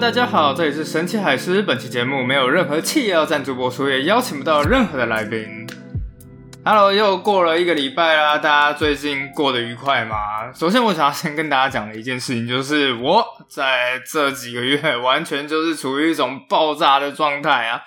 大家好，这里是神奇海狮。本期节目没有任何企业要赞助播出，也邀请不到任何的来宾。Hello，又过了一个礼拜啦，大家最近过得愉快吗？首先，我想要先跟大家讲的一件事情，就是我在这几个月完全就是处于一种爆炸的状态啊！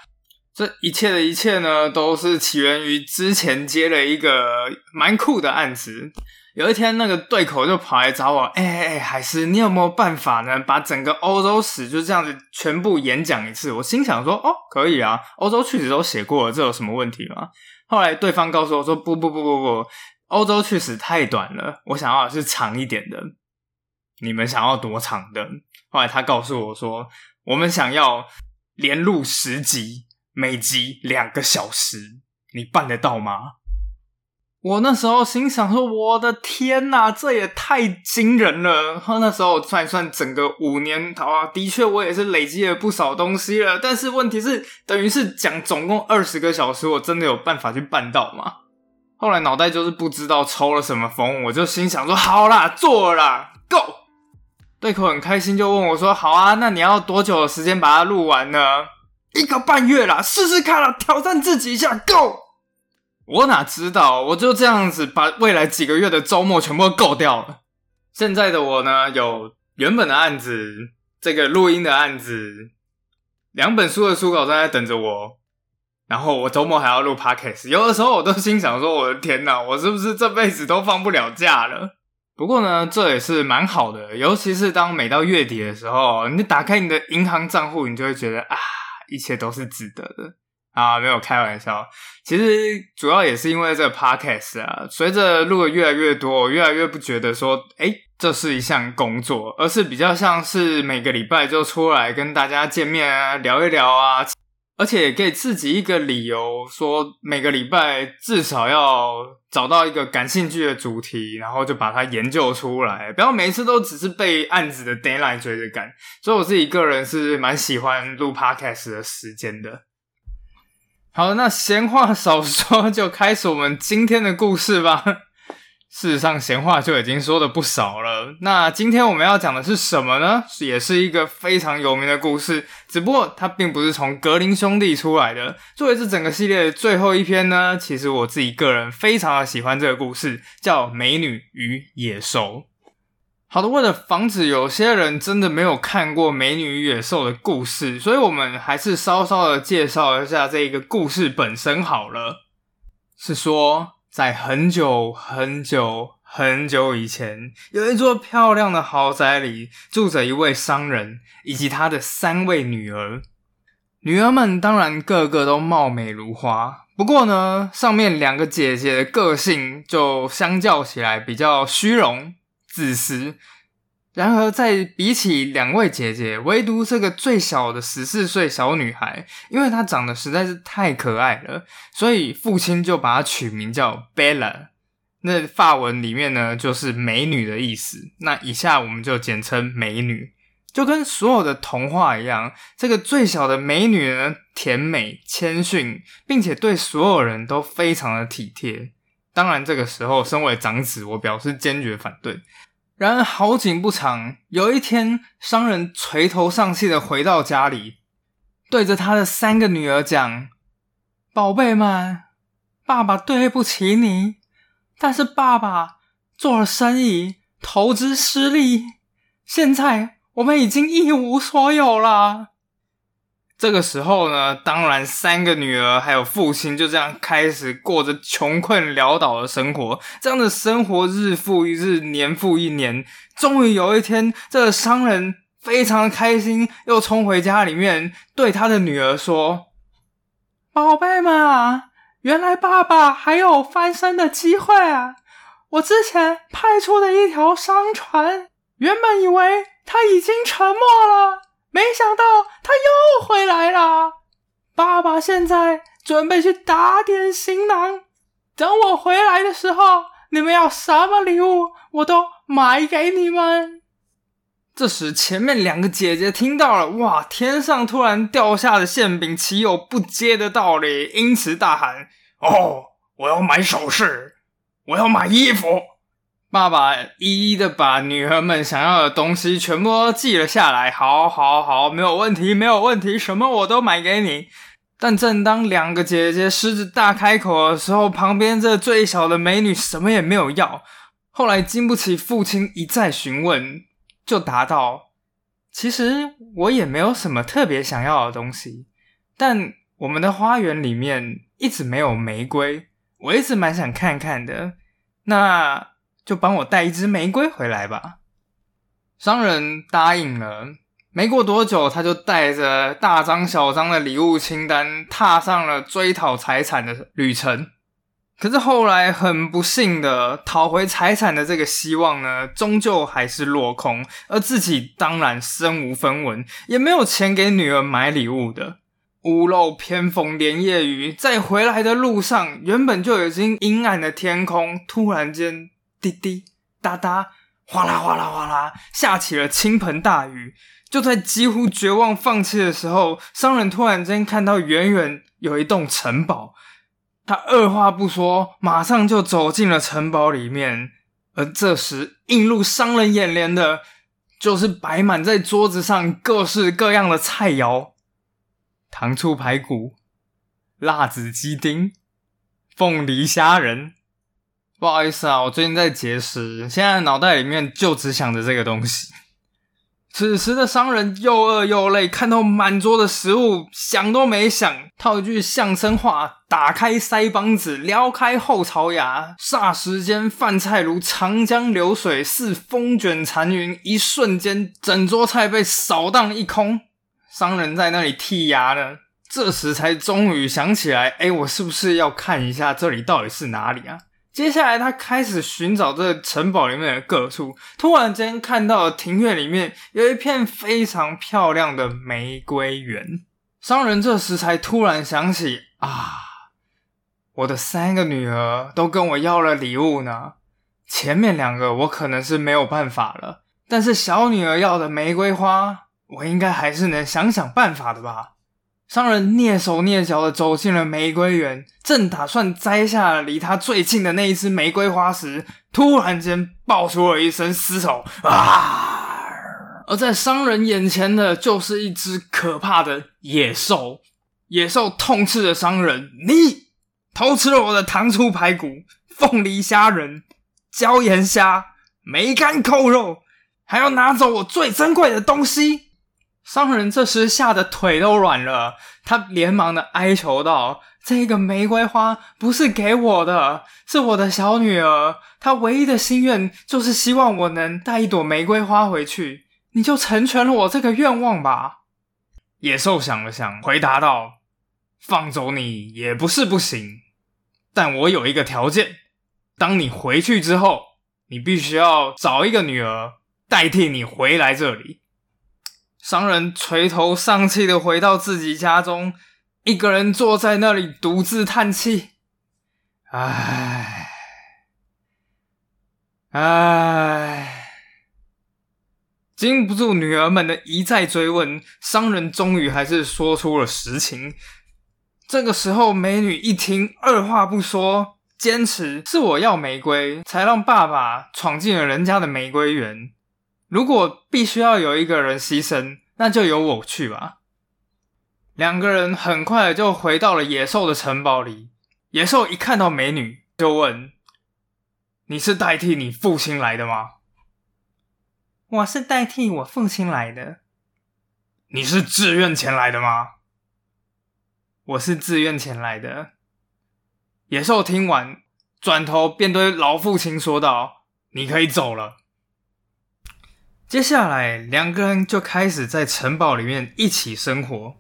这一切的一切呢，都是起源于之前接了一个蛮酷的案子。有一天，那个对口就跑来找我，哎哎哎，海狮，你有没有办法呢？把整个欧洲史就这样子全部演讲一次？我心想说，哦，可以啊，欧洲去史都写过了，这有什么问题吗？后来对方告诉我说，不不不不不，欧洲去史太短了，我想要的是长一点的。你们想要多长的？后来他告诉我说，我们想要连录十集，每集两个小时，你办得到吗？我那时候心想说：“我的天哪，这也太惊人了！”然后那时候算一算，整个五年啊，的确我也是累积了不少东西了。但是问题是，等于是讲总共二十个小时，我真的有办法去办到吗？后来脑袋就是不知道抽了什么风，我就心想说：“好啦，做啦，Go！” 对口很开心，就问我说：“好啊，那你要多久的时间把它录完呢？”一个半月啦，试试看啦，挑战自己一下，Go！我哪知道，我就这样子把未来几个月的周末全部都够掉了。现在的我呢，有原本的案子，这个录音的案子，两本书的书稿正在等着我，然后我周末还要录 podcast。有的时候我都心想说：“我的天哪，我是不是这辈子都放不了假了？”不过呢，这也是蛮好的，尤其是当每到月底的时候，你打开你的银行账户，你就会觉得啊，一切都是值得的。啊，没有开玩笑。其实主要也是因为这个 podcast 啊，随着录的越来越多，我越来越不觉得说，哎，这是一项工作，而是比较像是每个礼拜就出来跟大家见面啊，聊一聊啊，而且给自己一个理由，说每个礼拜至少要找到一个感兴趣的主题，然后就把它研究出来，不要每次都只是被案子的 deadline 追着赶。所以我自己个人是蛮喜欢录 podcast 的时间的。好，那闲话少说，就开始我们今天的故事吧。事实上，闲话就已经说的不少了。那今天我们要讲的是什么呢？也是一个非常有名的故事，只不过它并不是从格林兄弟出来的。作为这整个系列的最后一篇呢，其实我自己个人非常的喜欢这个故事，叫《美女与野兽》。好的，为了防止有些人真的没有看过《美女与野兽》的故事，所以我们还是稍稍的介绍一下这一个故事本身好了。是说，在很久很久很久以前，有一座漂亮的豪宅里，住着一位商人以及他的三位女儿。女儿们当然个个都貌美如花，不过呢，上面两个姐姐的个性就相较起来比较虚荣。自私。然而，在比起两位姐姐，唯独这个最小的十四岁小女孩，因为她长得实在是太可爱了，所以父亲就把她取名叫 Bella。那法文里面呢，就是美女的意思。那以下我们就简称美女，就跟所有的童话一样。这个最小的美女呢，甜美、谦逊，并且对所有人都非常的体贴。当然，这个时候，身为长子，我表示坚决反对。然而，好景不长，有一天，商人垂头丧气的回到家里，对着他的三个女儿讲：“宝贝们，爸爸对不起你，但是爸爸做了生意，投资失利，现在我们已经一无所有了。”这个时候呢，当然三个女儿还有父亲就这样开始过着穷困潦倒的生活。这样的生活日复一日，年复一年。终于有一天，这个商人非常开心，又冲回家里面，对他的女儿说：“宝贝们啊，原来爸爸还有翻身的机会啊！我之前派出的一条商船，原本以为他已经沉没了。”没想到他又回来了，爸爸现在准备去打点行囊，等我回来的时候，你们要什么礼物，我都买给你们。这时，前面两个姐姐听到了，哇！天上突然掉下的馅饼，岂有不接的道理？因此大喊：“哦，我要买首饰，我要买衣服。”爸爸一一的把女儿们想要的东西全部都记了下来。好，好，好，没有问题，没有问题，什么我都买给你。但正当两个姐姐狮子大开口的时候，旁边这最小的美女什么也没有要。后来经不起父亲一再询问，就答道：“其实我也没有什么特别想要的东西，但我们的花园里面一直没有玫瑰，我一直蛮想看看的。那。”就帮我带一支玫瑰回来吧。商人答应了。没过多久，他就带着大张小张的礼物清单，踏上了追讨财产的旅程。可是后来很不幸的，讨回财产的这个希望呢，终究还是落空。而自己当然身无分文，也没有钱给女儿买礼物的。屋漏偏逢连夜雨，在回来的路上，原本就已经阴暗的天空，突然间。滴滴答答，哗啦哗啦哗啦，下起了倾盆大雨。就在几乎绝望放弃的时候，商人突然间看到远远有一栋城堡，他二话不说，马上就走进了城堡里面。而这时映入商人眼帘的，就是摆满在桌子上各式各样的菜肴：糖醋排骨、辣子鸡丁、凤梨虾仁。不好意思啊，我最近在节食，现在脑袋里面就只想着这个东西。此时的商人又饿又累，看到满桌的食物，想都没想，套一句相声话：打开腮帮子，撩开后槽牙，霎时间饭菜如长江流水似风卷残云，一瞬间整桌菜被扫荡一空。商人在那里剔牙呢，这时才终于想起来：哎，我是不是要看一下这里到底是哪里啊？接下来，他开始寻找这城堡里面的各处。突然间，看到庭院里面有一片非常漂亮的玫瑰园。商人这时才突然想起：啊，我的三个女儿都跟我要了礼物呢。前面两个我可能是没有办法了，但是小女儿要的玫瑰花，我应该还是能想想办法的吧。商人蹑手蹑脚的走进了玫瑰园，正打算摘下离他最近的那一只玫瑰花时，突然间爆出了一声嘶吼啊！而在商人眼前的就是一只可怕的野兽。野兽痛斥着商人：“你偷吃了我的糖醋排骨、凤梨虾仁、椒盐虾、梅干扣肉，还要拿走我最珍贵的东西！”商人这时吓得腿都软了，他连忙的哀求道：“这个玫瑰花不是给我的，是我的小女儿。她唯一的心愿就是希望我能带一朵玫瑰花回去。你就成全了我这个愿望吧。”野兽想了想，回答道：“放走你也不是不行，但我有一个条件：当你回去之后，你必须要找一个女儿代替你回来这里。”商人垂头丧气的回到自己家中，一个人坐在那里独自叹气。唉，唉，经不住女儿们的一再追问，商人终于还是说出了实情。这个时候，美女一听，二话不说，坚持是我要玫瑰，才让爸爸闯进了人家的玫瑰园。如果必须要有一个人牺牲，那就由我去吧。两个人很快就回到了野兽的城堡里。野兽一看到美女，就问：“你是代替你父亲来的吗？”“我是代替我父亲来的。”“你是自愿前来的吗？”“我是自愿前来的。”野兽听完，转头便对老父亲说道：“你可以走了。”接下来，两个人就开始在城堡里面一起生活。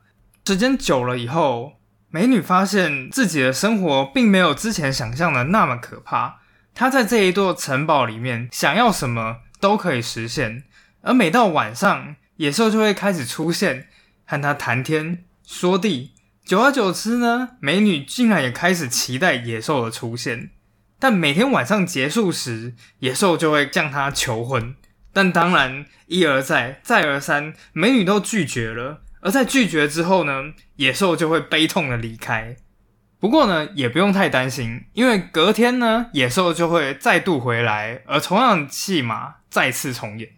时间久了以后，美女发现自己的生活并没有之前想象的那么可怕。她在这一座城堡里面，想要什么都可以实现。而每到晚上，野兽就会开始出现，和她谈天说地。久而久之呢，美女竟然也开始期待野兽的出现。但每天晚上结束时，野兽就会向她求婚。但当然，一而再，再而三，美女都拒绝了。而在拒绝之后呢，野兽就会悲痛的离开。不过呢，也不用太担心，因为隔天呢，野兽就会再度回来，而同样的戏码再次重演。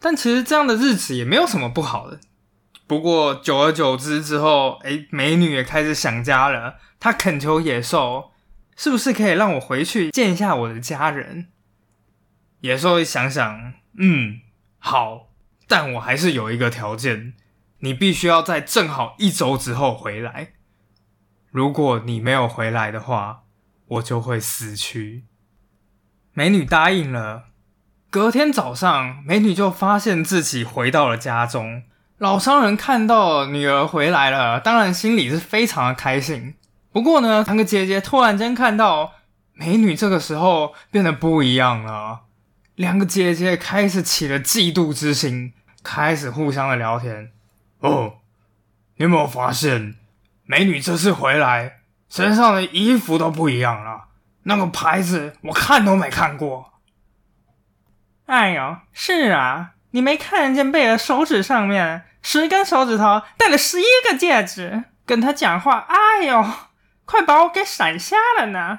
但其实这样的日子也没有什么不好的。不过久而久之之后，哎，美女也开始想家了。她恳求野兽，是不是可以让我回去见一下我的家人？野兽一想想，嗯，好，但我还是有一个条件，你必须要在正好一周之后回来。如果你没有回来的话，我就会死去。美女答应了。隔天早上，美女就发现自己回到了家中。老商人看到女儿回来了，当然心里是非常的开心。不过呢，两个姐姐突然间看到美女这个时候变得不一样了，两个姐姐开始起了嫉妒之心，开始互相的聊天。哦，你有没有发现？美女这次回来，身上的衣服都不一样了。那个牌子我看都没看过。哎呦，是啊，你没看见贝尔手指上面十根手指头戴了十一个戒指？跟他讲话，哎呦，快把我给闪瞎了呢！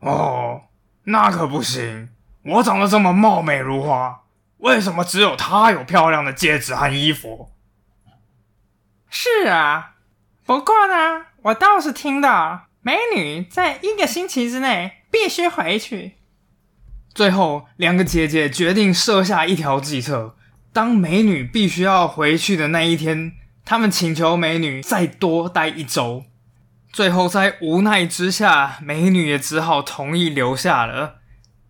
哦，那可不行，我长得这么貌美如花，为什么只有她有漂亮的戒指和衣服？是啊。不过呢，我倒是听到美女在一个星期之内必须回去。最后，两个姐姐决定设下一条计策：当美女必须要回去的那一天，他们请求美女再多待一周。最后，在无奈之下，美女也只好同意留下了。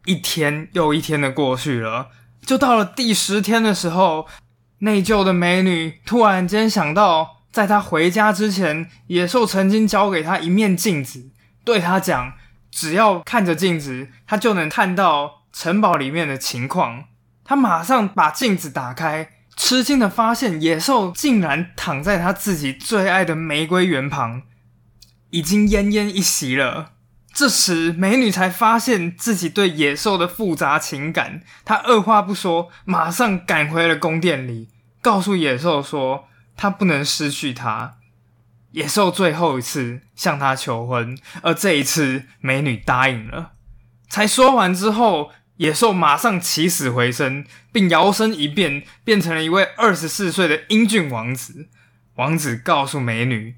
一天又一天的过去了，就到了第十天的时候，内疚的美女突然间想到。在她回家之前，野兽曾经交给她一面镜子，对她讲：“只要看着镜子，他就能看到城堡里面的情况。”他马上把镜子打开，吃惊的发现野兽竟然躺在他自己最爱的玫瑰园旁，已经奄奄一息了。这时，美女才发现自己对野兽的复杂情感，她二话不说，马上赶回了宫殿里，告诉野兽说。她不能失去他。野兽最后一次向她求婚，而这一次美女答应了。才说完之后，野兽马上起死回生，并摇身一变，变成了一位二十四岁的英俊王子。王子告诉美女，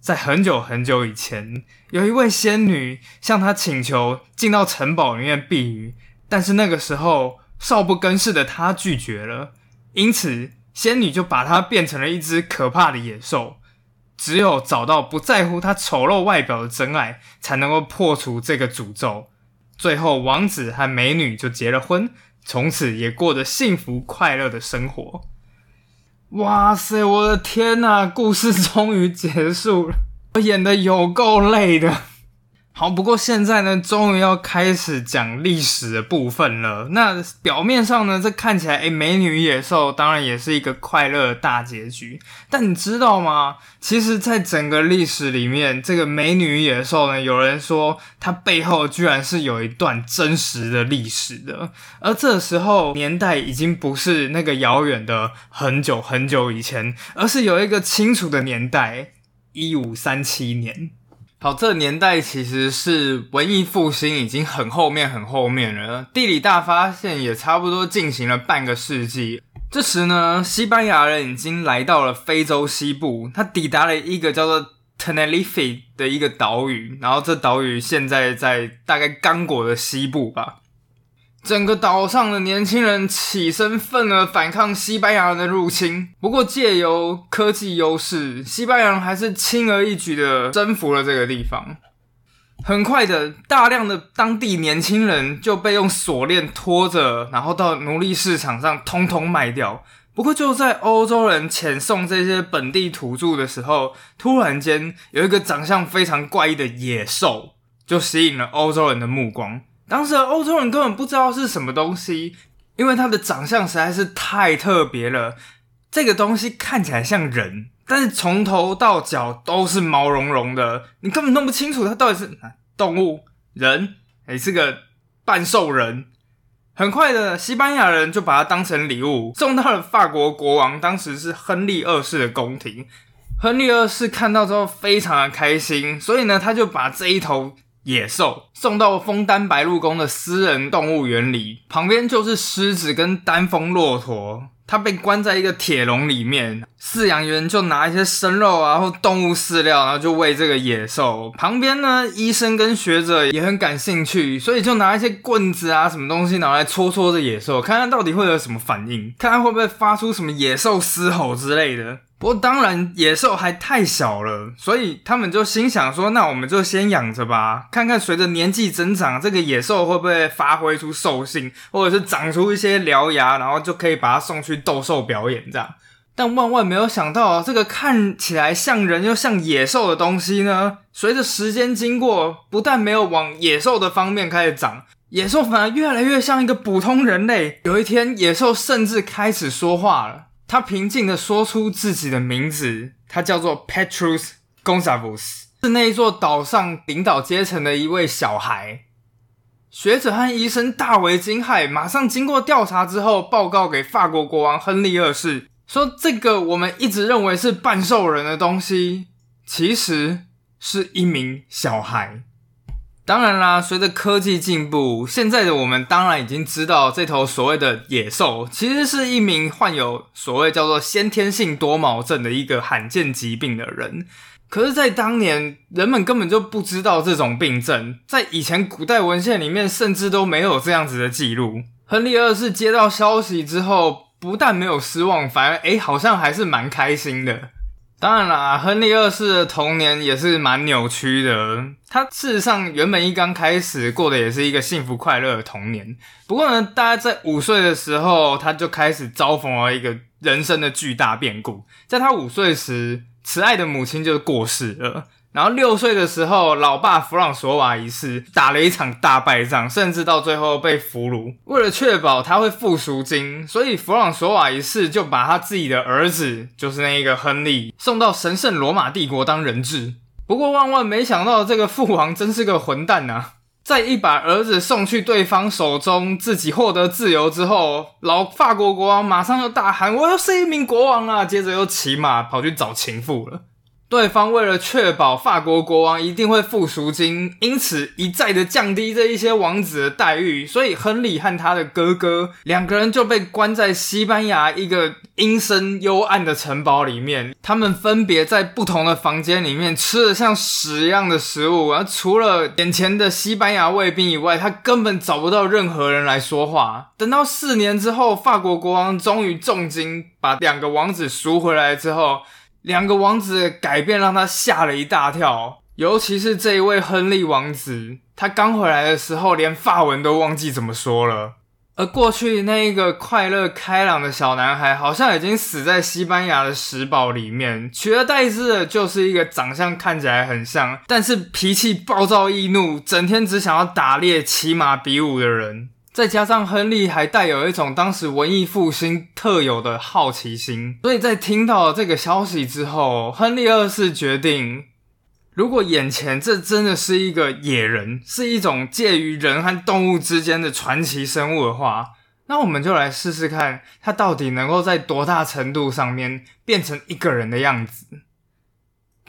在很久很久以前，有一位仙女向他请求进到城堡里面避雨，但是那个时候少不更事的他拒绝了，因此。仙女就把它变成了一只可怕的野兽。只有找到不在乎他丑陋外表的真爱，才能够破除这个诅咒。最后，王子和美女就结了婚，从此也过着幸福快乐的生活。哇塞，我的天哪！故事终于结束了，我演的有够累的。好，不过现在呢，终于要开始讲历史的部分了。那表面上呢，这看起来，诶美女野兽当然也是一个快乐大结局。但你知道吗？其实，在整个历史里面，这个美女野兽呢，有人说它背后居然是有一段真实的历史的。而这时候年代已经不是那个遥远的很久很久以前，而是有一个清楚的年代，一五三七年。好，这年代其实是文艺复兴已经很后面很后面了，地理大发现也差不多进行了半个世纪。这时呢，西班牙人已经来到了非洲西部，他抵达了一个叫做 Tenerife 的一个岛屿，然后这岛屿现在在大概刚果的西部吧。整个岛上的年轻人起身奋而反抗西班牙人的入侵，不过借由科技优势，西班牙人还是轻而易举的征服了这个地方。很快的，大量的当地年轻人就被用锁链拖着，然后到奴隶市场上通通卖掉。不过就在欧洲人遣送这些本地土著的时候，突然间有一个长相非常怪异的野兽，就吸引了欧洲人的目光。当时欧洲人根本不知道是什么东西，因为它的长相实在是太特别了。这个东西看起来像人，但是从头到脚都是毛茸茸的，你根本弄不清楚它到底是动物、人，还是个半兽人。很快的，西班牙人就把它当成礼物送到了法国国王，当时是亨利二世的宫廷。亨利二世看到之后非常的开心，所以呢，他就把这一头野兽送到枫丹白露宫的私人动物园里，旁边就是狮子跟丹峰骆驼。它被关在一个铁笼里面，饲养员就拿一些生肉啊或动物饲料，然后就喂这个野兽。旁边呢，医生跟学者也很感兴趣，所以就拿一些棍子啊什么东西拿来戳戳这野兽，看看到底会有什么反应，看看会不会发出什么野兽嘶吼之类的。不过当然，野兽还太小了，所以他们就心想说：“那我们就先养着吧，看看随着年纪增长，这个野兽会不会发挥出兽性，或者是长出一些獠牙，然后就可以把它送去斗兽表演这样。”但万万没有想到，这个看起来像人又像野兽的东西呢，随着时间经过，不但没有往野兽的方面开始长，野兽反而越来越像一个普通人类。有一天，野兽甚至开始说话了。他平静的说出自己的名字，他叫做 Petrus Gonzales，是那一座岛上领导阶层的一位小孩。学者和医生大为惊骇，马上经过调查之后，报告给法国国王亨利二世，说这个我们一直认为是半兽人的东西，其实是一名小孩。当然啦，随着科技进步，现在的我们当然已经知道，这头所谓的野兽其实是一名患有所谓叫做先天性多毛症的一个罕见疾病的人。可是，在当年，人们根本就不知道这种病症，在以前古代文献里面，甚至都没有这样子的记录。亨利二世接到消息之后，不但没有失望，反而诶，好像还是蛮开心的。当然啦，亨利二世的童年也是蛮扭曲的。他事实上原本一刚开始过的也是一个幸福快乐的童年。不过呢，大概在五岁的时候，他就开始遭逢了一个人生的巨大变故。在他五岁时，慈爱的母亲就过世了。然后六岁的时候，老爸弗朗索瓦一世打了一场大败仗，甚至到最后被俘虏。为了确保他会付赎金，所以弗朗索瓦一世就把他自己的儿子，就是那一个亨利，送到神圣罗马帝国当人质。不过万万没想到，这个父王真是个混蛋呐！在一把儿子送去对方手中，自己获得自由之后，老法国国王马上又大喊：“我要是一名国王啊！”接着又骑马跑去找情妇了。对方为了确保法国国王一定会付赎金，因此一再的降低这一些王子的待遇，所以亨利和他的哥哥两个人就被关在西班牙一个阴森幽暗的城堡里面。他们分别在不同的房间里面吃了像屎一样的食物，而除了眼前的西班牙卫兵以外，他根本找不到任何人来说话。等到四年之后，法国国王终于重金把两个王子赎回来之后。两个王子的改变让他吓了一大跳，尤其是这一位亨利王子，他刚回来的时候连法文都忘记怎么说了。而过去那一个快乐开朗的小男孩，好像已经死在西班牙的石堡里面，取而代之的就是一个长相看起来很像，但是脾气暴躁易怒，整天只想要打猎、骑马、比武的人。再加上亨利还带有一种当时文艺复兴特有的好奇心，所以在听到这个消息之后，亨利二世决定，如果眼前这真的是一个野人，是一种介于人和动物之间的传奇生物的话，那我们就来试试看，他到底能够在多大程度上面变成一个人的样子。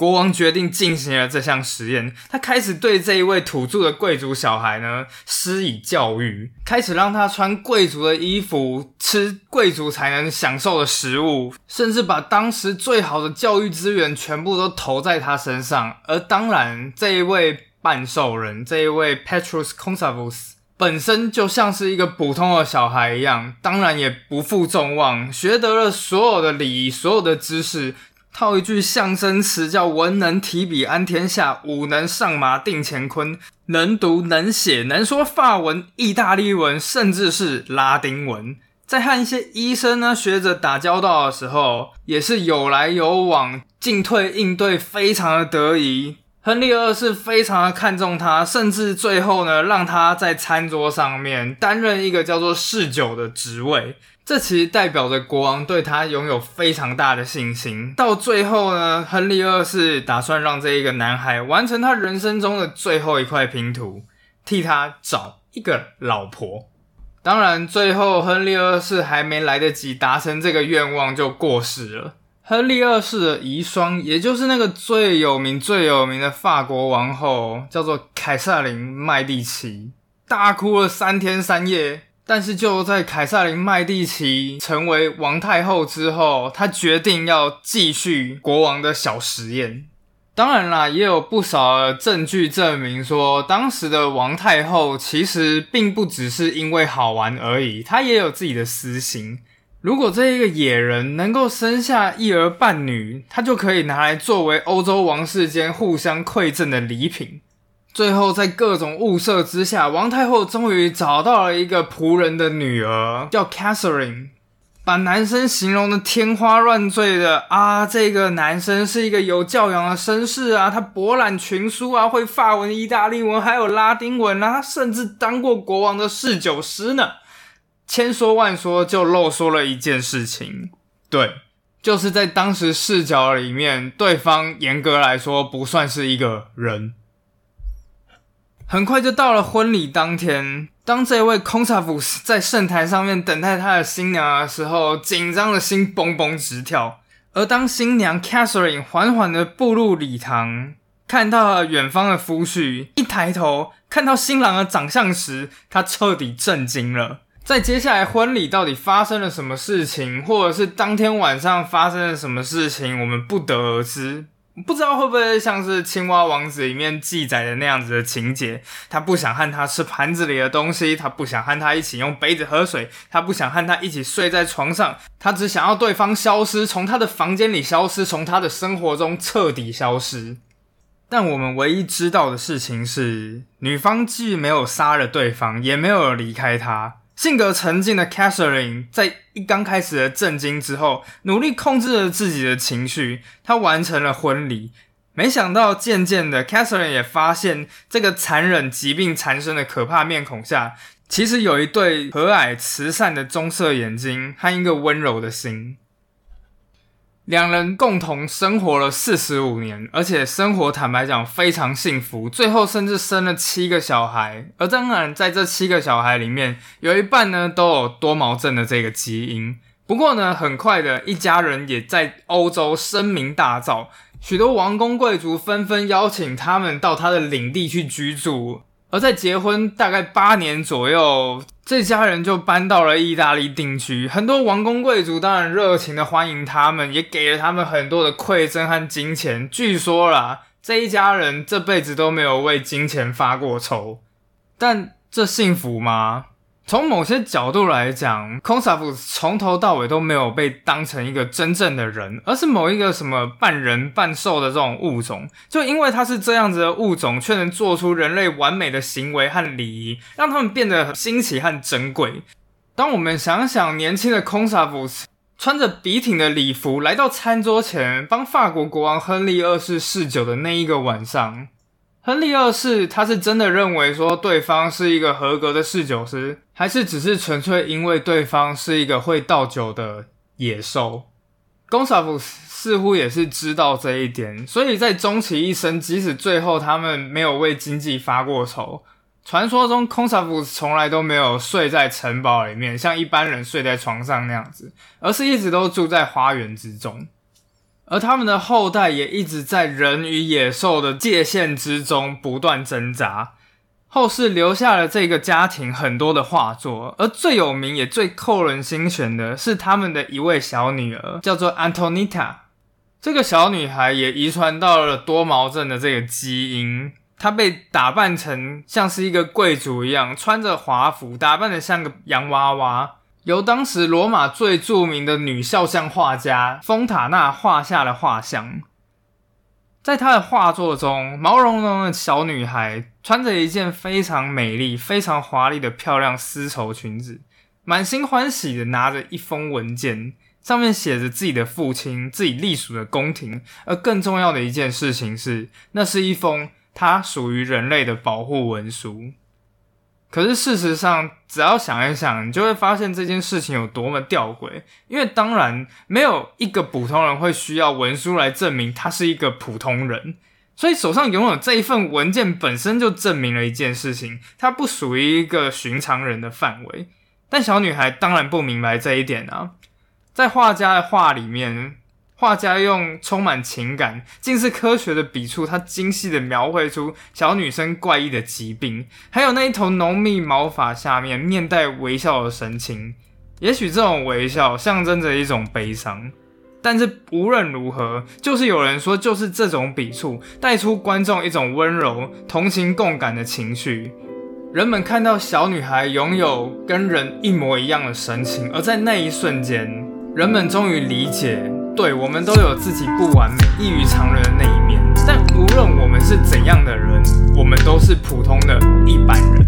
国王决定进行了这项实验，他开始对这一位土著的贵族小孩呢施以教育，开始让他穿贵族的衣服，吃贵族才能享受的食物，甚至把当时最好的教育资源全部都投在他身上。而当然，这一位半兽人，这一位 Petrus Concavus 本身就像是一个普通的小孩一样，当然也不负众望，学得了所有的礼仪，所有的知识。套一句相声词，叫“文能提笔安天下，武能上马定乾坤”。能读能写能说法文、意大利文，甚至是拉丁文。在和一些医生呢、学者打交道的时候，也是有来有往，进退应对非常的得宜。亨利二世非常的看重他，甚至最后呢，让他在餐桌上面担任一个叫做侍酒的职位。这其实代表着国王对他拥有非常大的信心。到最后呢，亨利二世打算让这一个男孩完成他人生中的最后一块拼图，替他找一个老婆。当然，最后亨利二世还没来得及达成这个愿望就过世了。亨利二世的遗孀，也就是那个最有名、最有名的法国王后，叫做凯瑟琳·麦蒂奇，大哭了三天三夜。但是就在凯瑟琳·麦蒂奇成为王太后之后，她决定要继续国王的小实验。当然啦，也有不少证据证明说，当时的王太后其实并不只是因为好玩而已，她也有自己的私心。如果这一个野人能够生下一儿半女，他就可以拿来作为欧洲王室间互相馈赠的礼品。最后，在各种物色之下，王太后终于找到了一个仆人的女儿，叫 Catherine。把男生形容的天花乱坠的啊，这个男生是一个有教养的绅士啊，他博览群书啊，会法文、意大利文，还有拉丁文啊，甚至当过国王的侍酒师呢。千说万说，就漏说了一件事情，对，就是在当时视角里面，对方严格来说不算是一个人。很快就到了婚礼当天，当这位空萨夫斯在圣坛上面等待他的新娘的时候，紧张的心嘣嘣直跳。而当新娘 Catherine 缓缓的步入礼堂，看到了远方的夫婿，一抬头看到新郎的长相时，他彻底震惊了。在接下来婚礼到底发生了什么事情，或者是当天晚上发生了什么事情，我们不得而知。不知道会不会像是《青蛙王子》里面记载的那样子的情节？他不想和他吃盘子里的东西，他不想和他一起用杯子喝水，他不想和他一起睡在床上，他只想要对方消失，从他的房间里消失，从他的生活中彻底消失。但我们唯一知道的事情是，女方既没有杀了对方，也没有离开他。性格沉静的 Catherine 在一刚开始的震惊之后，努力控制了自己的情绪，她完成了婚礼。没想到，渐渐的，Catherine 也发现，这个残忍疾病缠身的可怕面孔下，其实有一对和蔼慈善的棕色眼睛和一个温柔的心。两人共同生活了四十五年，而且生活坦白讲非常幸福，最后甚至生了七个小孩。而当然，在这七个小孩里面，有一半呢都有多毛症的这个基因。不过呢，很快的一家人也在欧洲声名大噪，许多王公贵族纷纷邀请他们到他的领地去居住。而在结婚大概八年左右，这家人就搬到了意大利定居。很多王公贵族当然热情的欢迎他们，也给了他们很多的馈赠和金钱。据说啦，这一家人这辈子都没有为金钱发过愁。但这幸福吗？从某些角度来讲，空萨夫从头到尾都没有被当成一个真正的人，而是某一个什么半人半兽的这种物种。就因为他是这样子的物种，却能做出人类完美的行为和礼仪，让他们变得新奇和珍贵。当我们想想年轻的空萨夫穿着笔挺的礼服来到餐桌前，帮法国国王亨利二世侍酒的那一个晚上。亨利二世，他是真的认为说对方是一个合格的侍酒师，还是只是纯粹因为对方是一个会倒酒的野兽？公萨夫似乎也是知道这一点，所以在终其一生，即使最后他们没有为经济发过愁，传说中空萨夫从来都没有睡在城堡里面，像一般人睡在床上那样子，而是一直都住在花园之中。而他们的后代也一直在人与野兽的界限之中不断挣扎。后世留下了这个家庭很多的画作，而最有名也最扣人心弦的是他们的一位小女儿，叫做 Antonita。这个小女孩也遗传到了多毛症的这个基因，她被打扮成像是一个贵族一样，穿着华服，打扮的像个洋娃娃。由当时罗马最著名的女肖像画家丰塔纳画下的画像，在她的画作中，毛茸茸的小女孩穿着一件非常美丽、非常华丽的漂亮丝绸裙子，满心欢喜的拿着一封文件，上面写着自己的父亲、自己隶属的宫廷，而更重要的一件事情是，那是一封他属于人类的保护文书。可是事实上，只要想一想，你就会发现这件事情有多么吊诡。因为当然，没有一个普通人会需要文书来证明他是一个普通人，所以手上拥有这一份文件本身就证明了一件事情：他不属于一个寻常人的范围。但小女孩当然不明白这一点啊。在画家的画里面，画家用充满情感、近似科学的笔触，他精细的描绘出小女生怪异的疾病，还有那一头浓密毛发下面面带微笑的神情。也许这种微笑象征着一种悲伤，但是无论如何，就是有人说，就是这种笔触带出观众一种温柔、同情、共感的情绪。人们看到小女孩拥有跟人一模一样的神情，而在那一瞬间，人们终于理解，对我们都有自己不完美、异于常人的那一面。但无论我们是怎样的人，我们都是普通的一般人。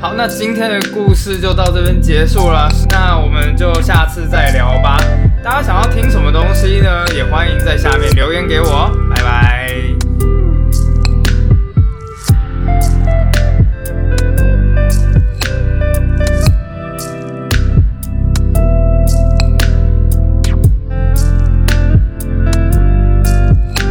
好，那今天的故事就到这边结束了，那我们就下次再聊吧。大家想要听什么东西呢？也欢迎在下面留言给我。拜拜